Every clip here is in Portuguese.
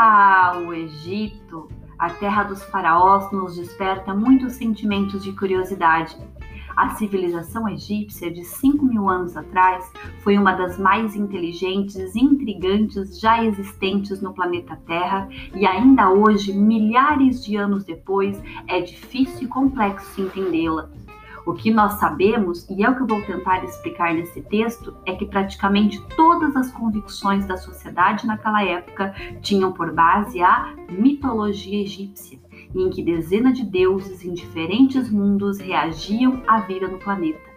Ah, o Egito, a terra dos faraós, nos desperta muitos sentimentos de curiosidade. A civilização egípcia de 5 mil anos atrás foi uma das mais inteligentes e intrigantes já existentes no planeta Terra e ainda hoje, milhares de anos depois, é difícil e complexo entendê-la. O que nós sabemos, e é o que eu vou tentar explicar nesse texto, é que praticamente todas as convicções da sociedade naquela época tinham por base a mitologia egípcia, em que dezenas de deuses em diferentes mundos reagiam à vida no planeta.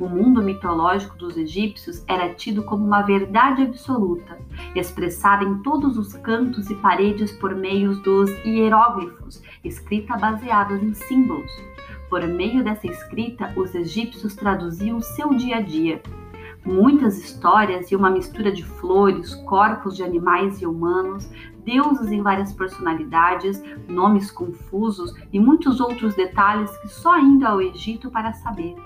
O mundo mitológico dos egípcios era tido como uma verdade absoluta, expressada em todos os cantos e paredes por meio dos hieróglifos, escrita baseados em símbolos. Por meio dessa escrita, os egípcios traduziam seu dia a dia. Muitas histórias e uma mistura de flores, corpos de animais e humanos, deuses em várias personalidades, nomes confusos e muitos outros detalhes que só indo ao Egito para saber.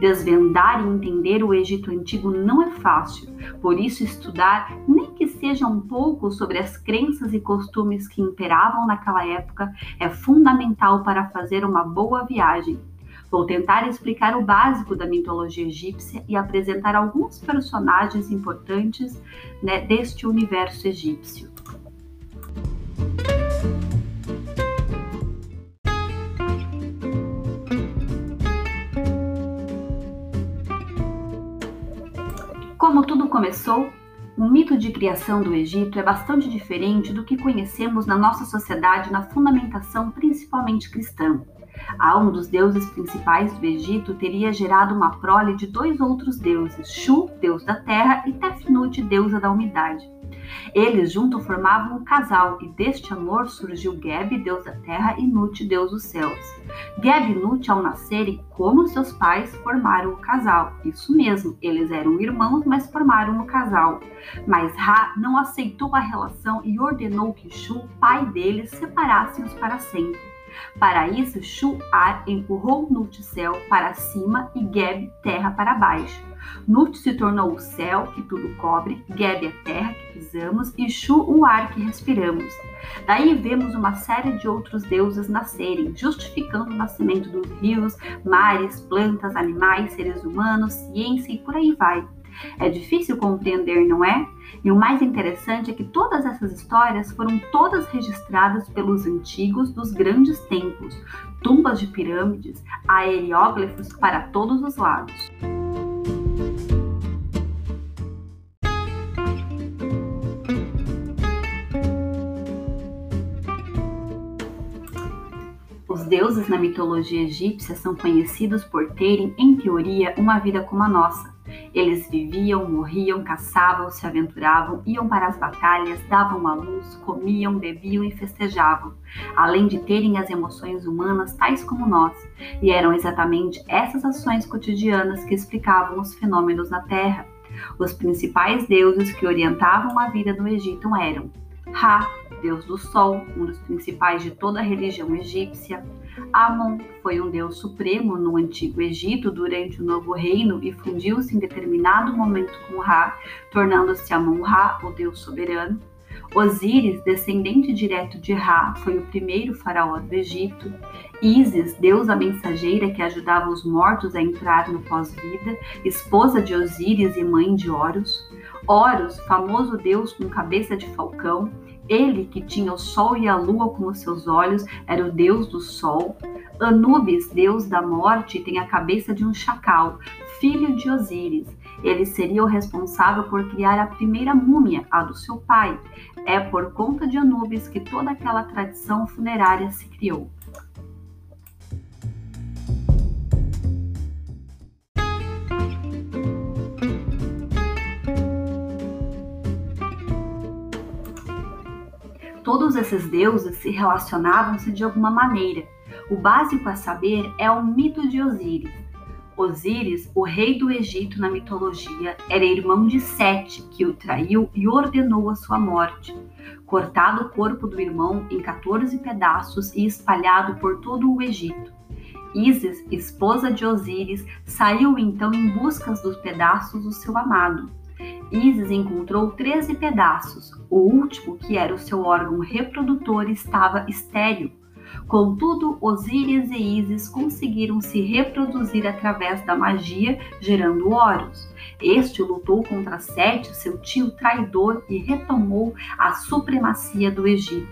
Desvendar e entender o Egito Antigo não é fácil, por isso, estudar, nem que seja um pouco sobre as crenças e costumes que imperavam naquela época, é fundamental para fazer uma boa viagem. Vou tentar explicar o básico da mitologia egípcia e apresentar alguns personagens importantes né, deste universo egípcio. Tudo começou, o mito de criação do Egito é bastante diferente do que conhecemos na nossa sociedade na fundamentação principalmente cristã. A um dos deuses principais do Egito teria gerado uma prole de dois outros deuses, Shu, deus da terra, e Tefnut, deusa da umidade. Eles juntos formavam um casal e deste amor surgiu Geb, deus da terra, e Nut, deus dos céus. Geb e Nut, ao nascerem como seus pais, formaram o casal. Isso mesmo, eles eram irmãos, mas formaram o casal. Mas Ra não aceitou a relação e ordenou que Shu, pai deles, separasse-os para sempre. Para isso, Shu-ar empurrou Nut céu para cima e Geb terra para baixo. Nut se tornou o céu que tudo cobre, Geb a terra que pisamos e Shu o ar que respiramos. Daí vemos uma série de outros deuses nascerem, justificando o nascimento dos rios, mares, plantas, animais, seres humanos, ciência e por aí vai. É difícil compreender, não é? E o mais interessante é que todas essas histórias foram todas registradas pelos antigos dos grandes templos, tumbas de pirâmides, aerióglifos para todos os lados. Deuses na mitologia egípcia são conhecidos por terem, em teoria, uma vida como a nossa eles viviam, morriam, caçavam, se aventuravam, iam para as batalhas, davam à luz, comiam, bebiam e festejavam, além de terem as emoções humanas tais como nós, e eram exatamente essas ações cotidianas que explicavam os fenômenos na Terra. Os principais deuses que orientavam a vida no Egito eram Ra, deus do sol, um dos principais de toda a religião egípcia, Amon foi um deus supremo no antigo Egito durante o Novo Reino e fundiu-se em determinado momento com Ra, tornando-se Amon-Ra o deus soberano. Osíris, descendente direto de Ra, foi o primeiro faraó do Egito. Ísis, deusa mensageira que ajudava os mortos a entrar no pós-vida, esposa de Osíris e mãe de Horus. Horus, famoso deus com cabeça de falcão, ele, que tinha o sol e a lua como seus olhos, era o deus do sol. Anubis, deus da morte, tem a cabeça de um chacal, filho de Osíris. Ele seria o responsável por criar a primeira múmia, a do seu pai. É por conta de Anubis que toda aquela tradição funerária se criou. Todos esses deuses se relacionavam-se de alguma maneira. O básico a saber é o mito de Osíris. Osíris, o rei do Egito na mitologia, era irmão de Sete, que o traiu e ordenou a sua morte. Cortado o corpo do irmão em 14 pedaços e espalhado por todo o Egito. Isis, esposa de Osíris, saiu então em busca dos pedaços do seu amado. Isis encontrou 13 pedaços, O último, que era o seu órgão reprodutor, estava estéril. Contudo, Osíris e Ísis conseguiram se reproduzir através da magia, gerando Horus. Este lutou contra Sete, seu tio traidor, e retomou a supremacia do Egito.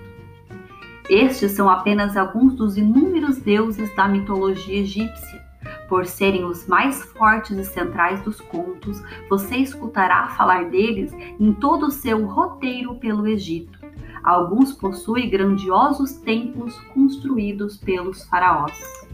Estes são apenas alguns dos inúmeros deuses da mitologia egípcia. Por serem os mais fortes e centrais dos contos, você escutará falar deles em todo o seu roteiro pelo Egito. Alguns possuem grandiosos templos construídos pelos faraós.